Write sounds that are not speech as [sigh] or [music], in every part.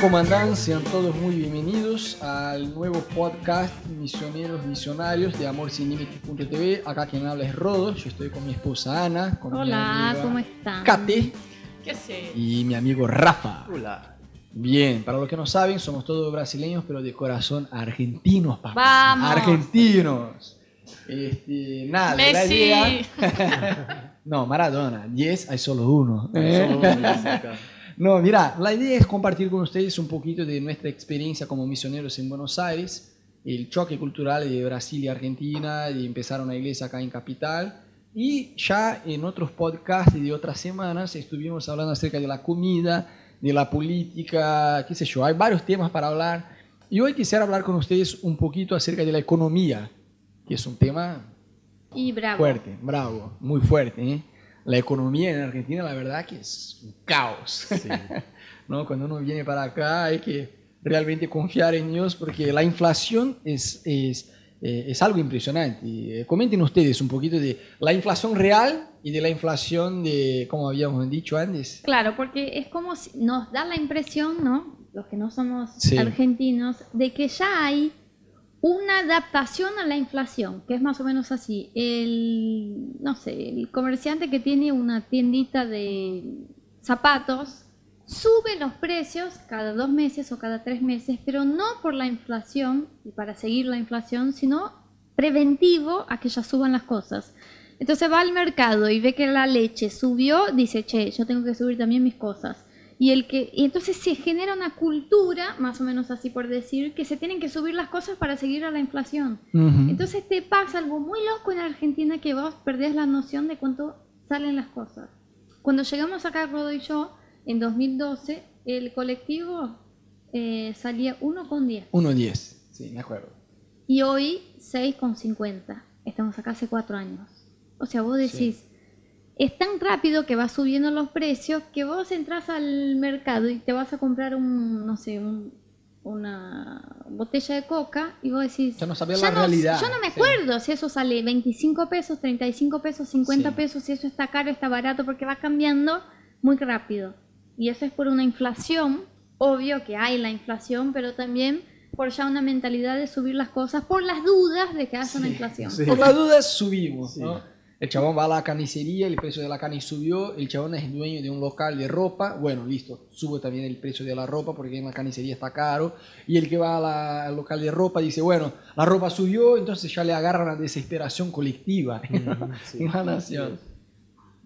¿Cómo andan? Sean todos muy bienvenidos al nuevo podcast Misioneros Visionarios de Amor Sin Límites.tv. Acá quien habla es Rodo, yo estoy con mi esposa Ana, con mi Hola, amiga ¿cómo están? Kate ¿Qué haces? y mi amigo Rafa. Hola. Bien, para los que no saben, somos todos brasileños, pero de corazón argentinos, papá. Vamos. Argentinos. Este, nada, la Messi. idea... [laughs] no, Maradona. 10 hay solo uno. Solo uno. [laughs] No, mira, la idea es compartir con ustedes un poquito de nuestra experiencia como misioneros en Buenos Aires, el choque cultural de Brasil y Argentina, de empezar una iglesia acá en Capital. Y ya en otros podcasts de otras semanas estuvimos hablando acerca de la comida, de la política, qué sé yo, hay varios temas para hablar. Y hoy quisiera hablar con ustedes un poquito acerca de la economía, que es un tema Y bravo. fuerte, bravo, muy fuerte. ¿eh? La economía en Argentina, la verdad que es un caos. Sí. [laughs] ¿no? Cuando uno viene para acá hay que realmente confiar en Dios porque la inflación es, es, eh, es algo impresionante. Eh, comenten ustedes un poquito de la inflación real y de la inflación de, como habíamos dicho antes. Claro, porque es como si nos da la impresión, ¿no? Los que no somos Sí. argentinos, de que ya hay una adaptación a la inflación, que es más o menos así. El, no sé, el comerciante que tiene una tiendita de zapatos sube los precios cada dos meses o cada tres meses, pero no por la inflación y para seguir la inflación, sino preventivo a que ya suban las cosas. Entonces va al mercado y ve que la leche subió, dice, che, yo tengo que subir también mis cosas. Y, el que, y entonces se genera una cultura, más o menos así por decir, que se tienen que subir las cosas para seguir a la inflación. Ujú. Entonces te pasa algo muy loco en Argentina que vos perdés la noción de cuánto salen las cosas. Cuando llegamos acá, Rodo y yo, en 2012, el colectivo eh, salía 1,10 1.10, sí, me acuerdo. y hoy 6,50. Estamos acá hace cuatro años. O sea, vos decís, es tan rápido que va subiendo los precios que vos entras al mercado y te vas a comprar un, no sé, un- una botella de coca y vos decís, Ya no sabés "Ya la realidad". Yo no me Sí. acuerdo si eso sale 25 pesos, 35 pesos, 50 Sí. pesos, si eso está caro, está barato, porque va cambiando muy rápido. Y eso es por una inflación, obvio que hay la inflación, pero también por ya una mentalidad de subir las cosas por las dudas de que haya una inflación. sí. Por las dudas subimos, Sí. ¿no? El chabón va a la carnicería, el precio de la carne subió, el chabón es dueño de un local de ropa, bueno, listo, sube también el precio de la ropa porque en la carnicería está caro, y el que va a la- al local de ropa dice, bueno, la ropa subió, entonces ya le agarra una desesperación colectiva [laughs] sí. en la nación.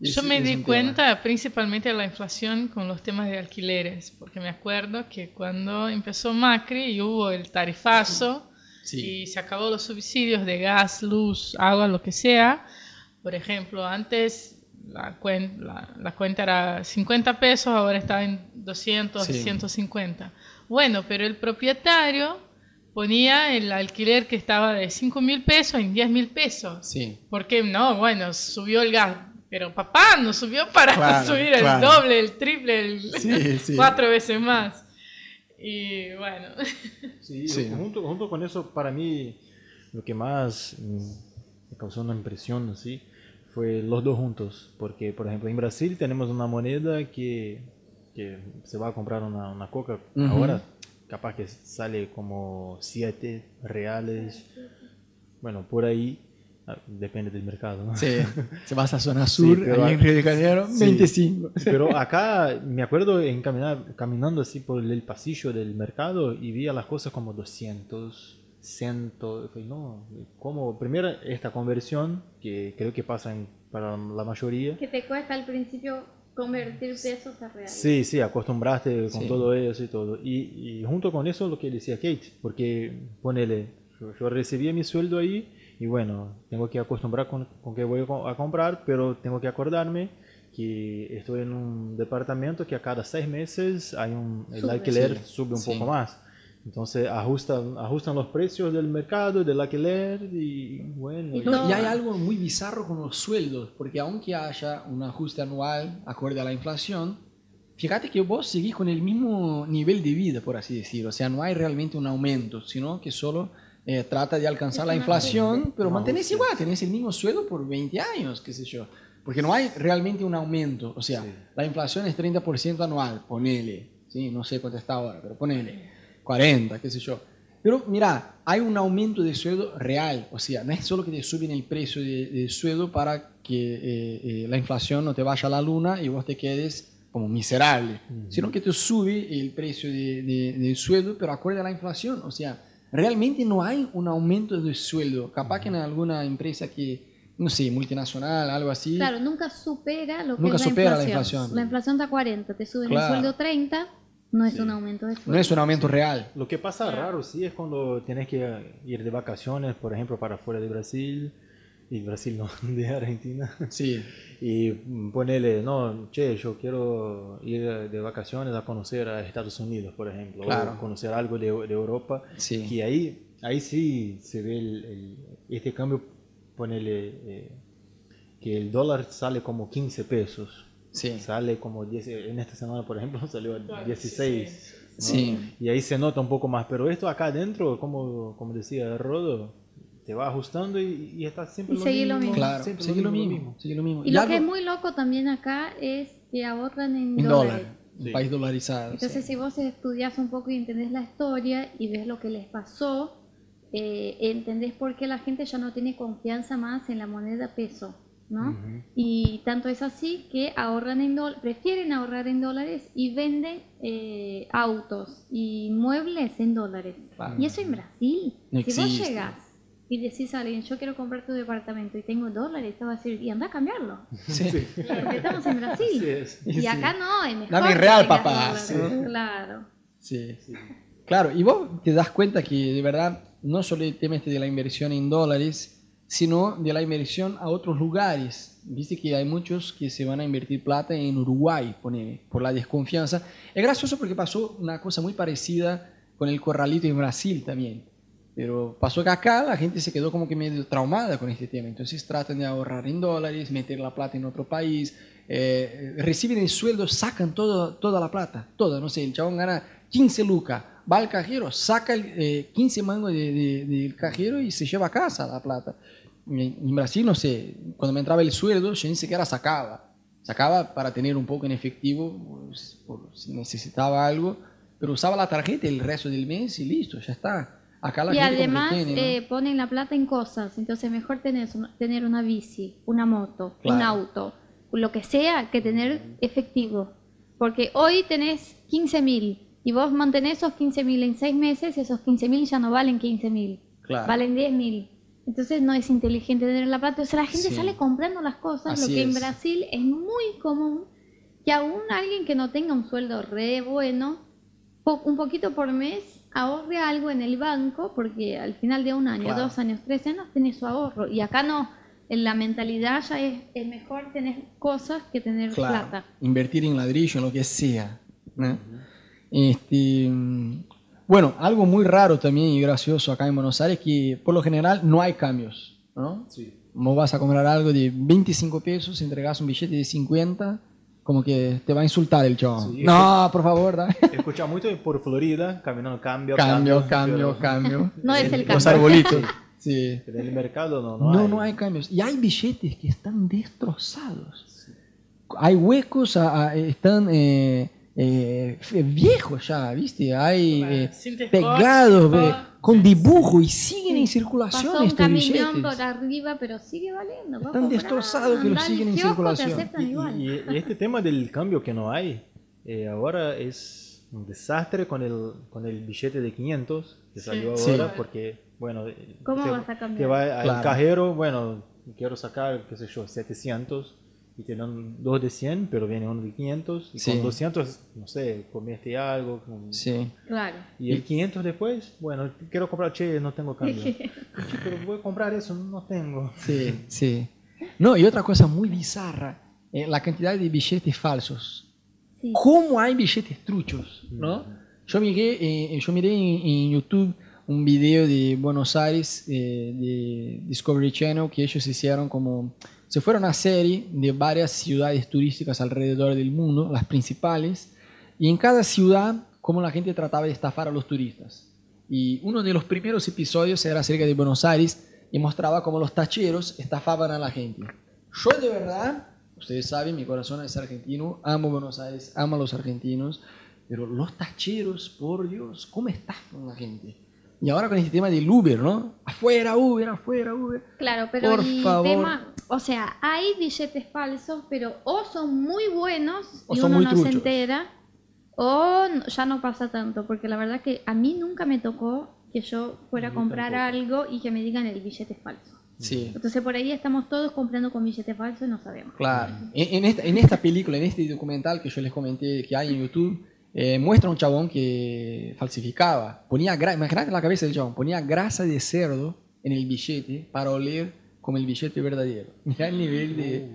Es- Yo me di tema. cuenta principalmente de la inflación con los temas de alquileres, porque me acuerdo que cuando empezó Macri y hubo el tarifazo Sí. y se acabó los subsidios de gas, luz, agua, lo que sea. Por ejemplo, antes la, cuen- la, la cuenta era 50 pesos, ahora está en 200, Sí. 150. Bueno, pero el propietario ponía el alquiler que estaba de 5 mil pesos en 10 mil pesos. Sí. Porque no, bueno, subió el gas. Pero papá, no subió para Claro, [laughs] subir el claro. doble, el triple, el Sí, sí. [laughs] cuatro veces más. Y bueno, [laughs] Sí, Sí. Junto, junto con eso, para mí, lo que más mm, me causó una impresión así fue los dos juntos. Porque, por ejemplo, en Brasil tenemos una moneda que, que se va a comprar una, una coca Ujú. ahora, capaz que sale como 7 reales. Bueno, por ahí, ah, depende del mercado. ¿no? Sí. [laughs] Se vas a zona sur, pero ahí en Río de Janeiro, Sí. 25. Pero [laughs] acá me acuerdo en caminar, caminando así por el pasillo del mercado y vi a las cosas como 200, 100. y fue, no, como primero esta conversión que creo que pasa en- para la mayoría. Que te cuesta al principio convertir pesos a reales. Sí, sí, acostumbraste con Sí. todo eso y todo. Y, y junto con eso lo que decía Kate, porque ponele, yo, yo recibía mi sueldo ahí y bueno, tengo que acostumbrar con, con qué voy a comprar, pero tengo que acordarme que estoy en un departamento que a cada seis meses hay un, el Sube. alquiler Sí, sube un sí. poco más. Entonces ajustan, ajustan los precios del mercado, del alquiler y bueno. No, y hay No. algo muy bizarro con los sueldos, porque aunque haya un ajuste anual acorde a la inflación, fíjate que vos seguís con el mismo nivel de vida, por así decirlo. O sea, no hay realmente un aumento, sino que solo eh, trata de alcanzar Es la inflación, pero Un mantenés igual, tenés el mismo sueldo por 20 años, qué sé yo. Porque no hay realmente un aumento. O sea, Sí. la inflación es 30% anual, ponele. ¿sí? no sé cuánto está ahora, pero ponele 40, qué sé yo. Pero mira, hay un aumento de sueldo real, o sea, no es solo que te suben el precio de, de sueldo para que eh, eh, la inflación no te vaya a la luna y vos te quedes como miserable, sino que te sube el precio de, de- del sueldo, pero acorde a la inflación, o sea, realmente no hay un aumento de sueldo, capaz que en alguna empresa que, no sé, multinacional, algo así, Claro, nunca supera lo que Nunca es la supera la inflación. inflación. La inflación está a 40, te suben Claro. el sueldo 30, no es un aumento de sueldo. no es un aumento real. Lo que pasa raro, sí, es cuando tienes que ir de vacaciones, por ejemplo, para fuera de Brasil, y Brasil no, [laughs] de Argentina, Sí, y mm, ponele, no, che, yo quiero ir de vacaciones a conocer a Estados Unidos, por ejemplo, Claro. o conocer algo de, de Europa, Sí. que ahí, ahí sí se ve el, el- este cambio, ponele, eh, que el dólar sale como 15 pesos. Sí. Sale como 10, en esta semana, por ejemplo, [laughs] salió a 16. ¿no? Sí. Y ahí se nota un poco más. Pero esto acá adentro, como, como decía Rodo, te va ajustando y, y está siempre Y lo, mismo, lo mismo. Claro, siempre sigue lo mismo, sigue lo mismo. Y lo algo- que es muy loco también acá es que ahorran en, en dólares. dólar, un Sí. país dolarizado. Entonces, sí. si vos estudias un poco y entendés la historia y ves lo que les pasó, eh, entendés por qué la gente ya no tiene confianza más en la moneda peso, ¿no? Y tanto es así que ahorran en dólares, prefieren ahorrar en dólares y venden eh, autos y muebles en dólares. Y eso en Brasil. No si vos llegas y decís a alguien, yo quiero comprar tu departamento y tengo dólares, te va a decir, y anda a cambiarlo. Sí. Porque estamos en Brasil. Es. Y Sí. acá no, es mejor. Dame real, papá. dólares. Sí. Claro. Sí. Claro, y vos te das cuenta que de verdad no solo el tema este de la inversión en dólares, sino de la inversión a otros lugares. Viste que hay muchos que se van a invertir plata en Uruguay, por la desconfianza. Es gracioso porque pasó una cosa muy parecida con el corralito en Brasil también. Pero pasó que acá la gente se quedó como que medio traumada con este tema. Entonces tratan de ahorrar en dólares, meter la plata en otro país, eh, reciben el sueldo, sacan todo, toda la plata, toda. No sé, el chabón gana 15 lucas, va al cajero, saca el, eh, 15 mangos de- de- del cajero y se lleva a casa la plata. En, en Brasil, no sé, cuando me entraba el sueldo, yo ni siquiera sacaba. Sacaba para tener un poco en efectivo, pues, por si necesitaba algo, pero usaba la tarjeta el resto del mes y listo, ya está. Acá la Y gente además tiene, ¿no? eh, ponen la plata en cosas, entonces mejor tener, tener una bici, una moto, un Claro. auto, lo que sea, que tener efectivo. Porque hoy tenés 15 mil y vos mantenés esos 15 mil en seis meses y esos 15 mil ya no valen 15 mil, Claro. valen 10 mil. Entonces no es inteligente tener la plata. O sea, la gente Sí. sale comprando las cosas, Así lo que en es. Brasil es muy común que aún alguien que no tenga un sueldo re bueno, po- un poquito por mes, ahorre algo en el banco, porque al final de un año, Claro. dos años, tres años, tiene su ahorro. Y acá no, en la mentalidad ya es, es mejor tener cosas que tener Claro, plata. invertir en ladrillo, en lo que sea. ¿no? Este, bueno, algo muy raro también y gracioso acá en Buenos Aires que por lo general no hay cambios. ¿no? Sí. Vos vas a comprar algo de 25 pesos, entregas un billete de 50, como que te va a insultar el chabón. Sí, no, por favor, da. [laughs] He escuchado mucho por Florida, caminando cambio, cambio, cambio, pero- cambio. No es el Los cambio. arbolitos. Sí. pero en el mercado no, no, No, hay. no hay cambios. Y hay billetes que están destrozados. Hay huecos, a- a- están eh, eh, viejos ya, ¿viste? Hay eh, pegados ve, descos. con dibujo y siguen en circulación Pasó un estos billetes. por arriba, pero sigue valiendo. Están destrozados, pero siguen en circulación. Y, y- y [laughs] este tema del cambio que no hay, eh, ahora es un desastre con el, con el billete de 500 que Sí. salió Sí. ahora, porque, bueno, eh, ¿Cómo te- vas a cambiar? te va al Claro. cajero, bueno, quiero sacar, qué sé yo, 700 y te dan dos de 100, pero viene uno de 500 y Sí. con 200, no sé, comiste algo. con- Sí. Claro. Y el 500 después, bueno, quiero comprar, che, no tengo cambio. [laughs] Che, pero voy a comprar eso, no tengo. Sí, sí. No, y otra cosa muy bizarra, eh, la cantidad de billetes falsos. Sí. ¿Cómo hay billetes truchos? ¿no? Yo miré, eh, yo miré en, en YouTube un video de Buenos Aires, eh, de Discovery Channel, que ellos hicieron como... Se fueron a serie de varias ciudades turísticas alrededor del mundo, las principales, y en cada ciudad, cómo la gente trataba de estafar a los turistas. Y uno de los primeros episodios era acerca de Buenos Aires y mostraba cómo los tacheros estafaban a la gente. Yo de verdad, ustedes saben, mi corazón es argentino, amo Buenos Aires, amo a los argentinos, Pero los tacheros, por Dios, ¿cómo estás con la gente? Y ahora con este tema del Uber, ¿no? Afuera Uber, afuera Uber. Claro, pero Por el favor. tema, o sea, hay billetes falsos, pero o son muy buenos O y uno no truchos. se entera, o ya no pasa tanto, porque la verdad que a mí nunca me tocó que yo fuera a comprar algo y que me digan el billete es falso. Sí. Entonces por ahí estamos todos comprando con billetes falsos y no sabemos. Claro. En, en esta, en esta película, en este documental que yo les comenté que hay en YouTube, eh, muestra un chabón que falsificaba. Ponía imagínate la cabeza del chabón, ponía grasa de cerdo en el billete para oler como el billete verdadero. Mira el nivel de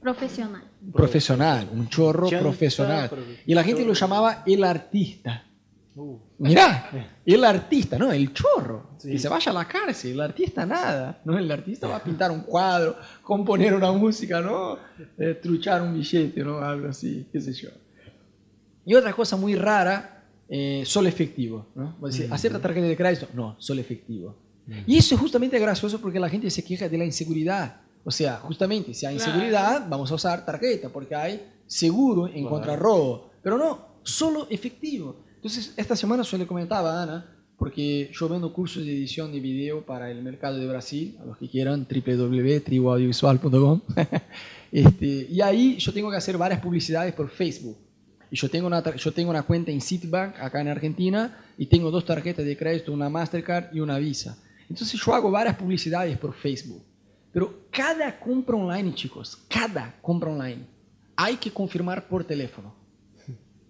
Profesional. profesional, un chorro Chanta profesional. profe- Y la gente lo llamaba el artista. Uh, Mirá, el artista, no, el chorro. Sí. Que se vaya a la cárcel, el artista nada. ¿no? El artista va a pintar un cuadro, componer una música, ¿no? Eh, truchar un billete, ¿no? Algo así, qué sé yo. Y otra cosa muy rara, eh, solo efectivo, ¿no? Vos decís, ¿acepta tarjeta de crédito? No, solo efectivo. Y eso es justamente gracioso porque la gente se queja de la inseguridad. O sea, justamente, si hay Claro. inseguridad, vamos a usar tarjeta porque hay seguro en contra robo. Pero no, solo efectivo. Entonces, esta semana yo le comentaba a Ana, porque yo vendo cursos de edición de video para el mercado de Brasil, a los que quieran, www.tribuaudiovisual.com. [laughs] este, y ahí yo tengo que hacer varias publicidades por Facebook. Y yo tengo, una, yo tengo una cuenta en Citibank acá en Argentina y tengo dos tarjetas de crédito, una Mastercard y una Visa. Entonces yo hago varias publicidades por Facebook. Pero cada compra online, chicos, cada compra online, hay que confirmar por teléfono.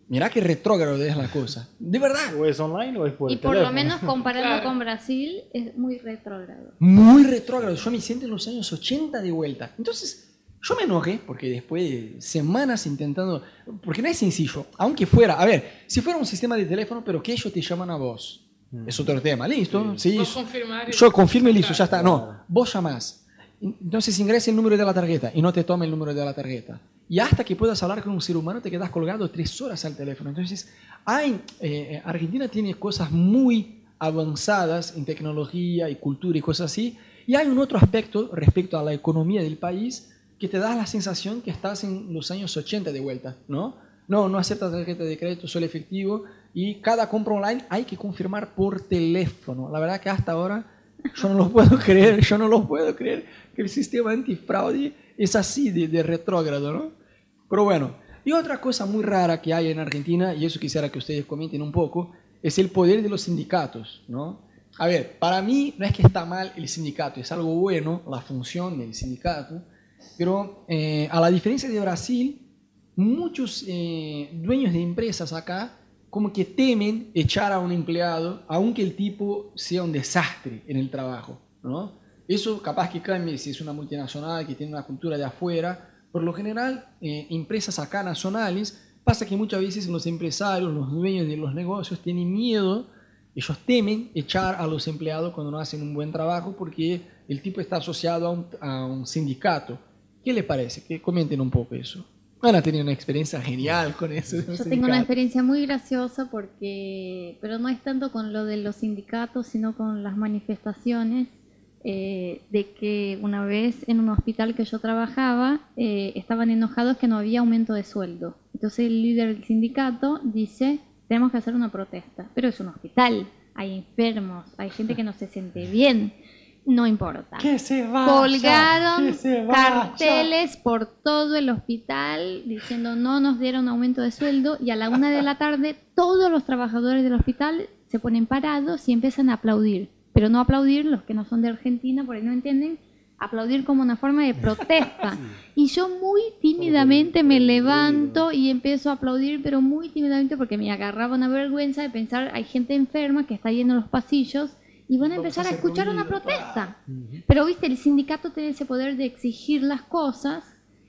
Mirá qué retrógrado es la cosa. De verdad. ¿O es online o es por y por lo menos comparando Claro. con Brasil es muy retrógrado. Muy retrógrado. Yo me siento en los años 80 de vuelta. Entonces, yo me enojé porque después de semanas intentando. Porque no es sencillo. Aunque fuera. A ver, si fuera un sistema de teléfono, pero que ellos te llaman a vos. Es otro tema. Listo. Sí. Y- Yo confirmo y listo, ya está. No, vos llamás. Entonces ingresa el número de la tarjeta y no te toma el número de la tarjeta. Y hasta que puedas hablar con un ser humano te quedas colgado tres horas al teléfono. Entonces, hay, eh, Argentina tiene cosas muy avanzadas en tecnología y cultura y cosas así. Y hay un otro aspecto respecto a la economía del país que te da la sensación que estás en los años 80 de vuelta, ¿no? No, no aceptas tarjeta de crédito, solo efectivo. Y cada compra online hay que confirmar por teléfono. La verdad que hasta ahora yo no lo [laughs] puedo creer, yo no lo puedo creer que el sistema antifraude es así de, de retrógrado, ¿no? Pero bueno, y otra cosa muy rara que hay en Argentina, y eso quisiera que ustedes comenten un poco, es el poder de los sindicatos, ¿no? A ver, para mí no es que está mal el sindicato, es algo bueno la función del sindicato, pero eh, a la diferencia de Brasil, muchos eh, dueños de empresas acá como que temen echar a un empleado, aunque el tipo sea un desastre en el trabajo, ¿no? Eso capaz que cambie si es una multinacional que tiene una cultura de afuera. Por lo general, eh, empresas acá nacionales, pasa que muchas veces los empresarios, los dueños de los negocios tienen miedo, ellos temen echar a los empleados cuando no hacen un buen trabajo porque el tipo está asociado a un, a un sindicato. ¿Qué le parece? Que comenten un poco eso. Ana tenía una experiencia genial con eso. Yo tengo una experiencia muy graciosa porque, pero no es tanto con lo de los sindicatos, sino con las manifestaciones eh, de que una vez en un hospital que yo trabajaba eh, estaban enojados que no había aumento de sueldo. Entonces el líder del sindicato dice, tenemos que hacer una protesta, pero es un hospital, hay enfermos, hay gente que no se siente bien, no importa. Que se vaya, Colgaron que se vaya. carteles por todo el hospital diciendo no nos dieron aumento de sueldo y a la una de la [laughs] tarde todos los trabajadores del hospital se ponen parados y empiezan a aplaudir. Pero no aplaudir los que no son de Argentina, por ahí no entienden, aplaudir como una forma de protesta. [laughs] Y yo muy tímidamente me levanto y empiezo a aplaudir, pero muy tímidamente porque me agarraba una vergüenza de pensar, hay gente enferma que está yendo en los pasillos y van a Vamos empezar a escuchar una protesta. Pero viste, el sindicato tiene ese poder de exigir las cosas,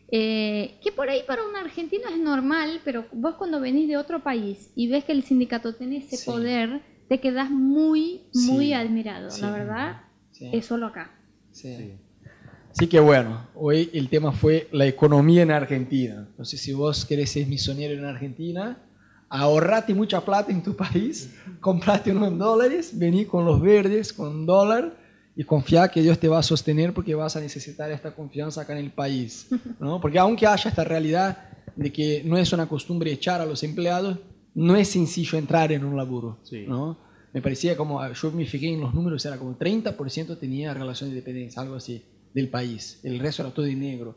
eh, que por ahí para un argentino es normal, pero vos cuando venís de otro país y ves que el sindicato tiene ese Sí. poder, te quedás muy, muy Sí, admirado. sí. La verdad, Sí. es solo acá. Sí. Así que bueno, hoy el tema fue la economía en Argentina. Entonces, si vos querés ser misionero en Argentina, ahorrate mucha plata en tu país, comprate unos dólares, vení con los verdes, con dólar y confía que Dios te va a sostener porque vas a necesitar esta confianza acá en el país. ¿no? Porque aunque haya esta realidad de que no es una costumbre echar a los empleados, no es sencillo entrar en un laburo, Sí. ¿no? Me parecía como, yo me fijé en los números, era como 30% tenía relación de dependencia, algo así, del país. El resto era todo en negro.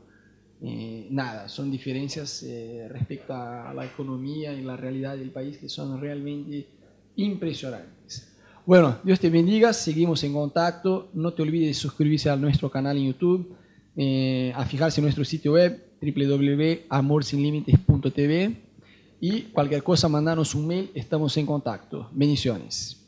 Eh, nada, son diferencias eh, respecto a la economía y la realidad del país que son realmente impresionantes. Bueno, Dios te bendiga, seguimos en contacto. No te olvides de suscribirse a nuestro canal en YouTube, eh, a fijarse en nuestro sitio web www.amorsinlimites.tv y cualquier cosa, mandanos un mail, estamos en contacto. Bendiciones.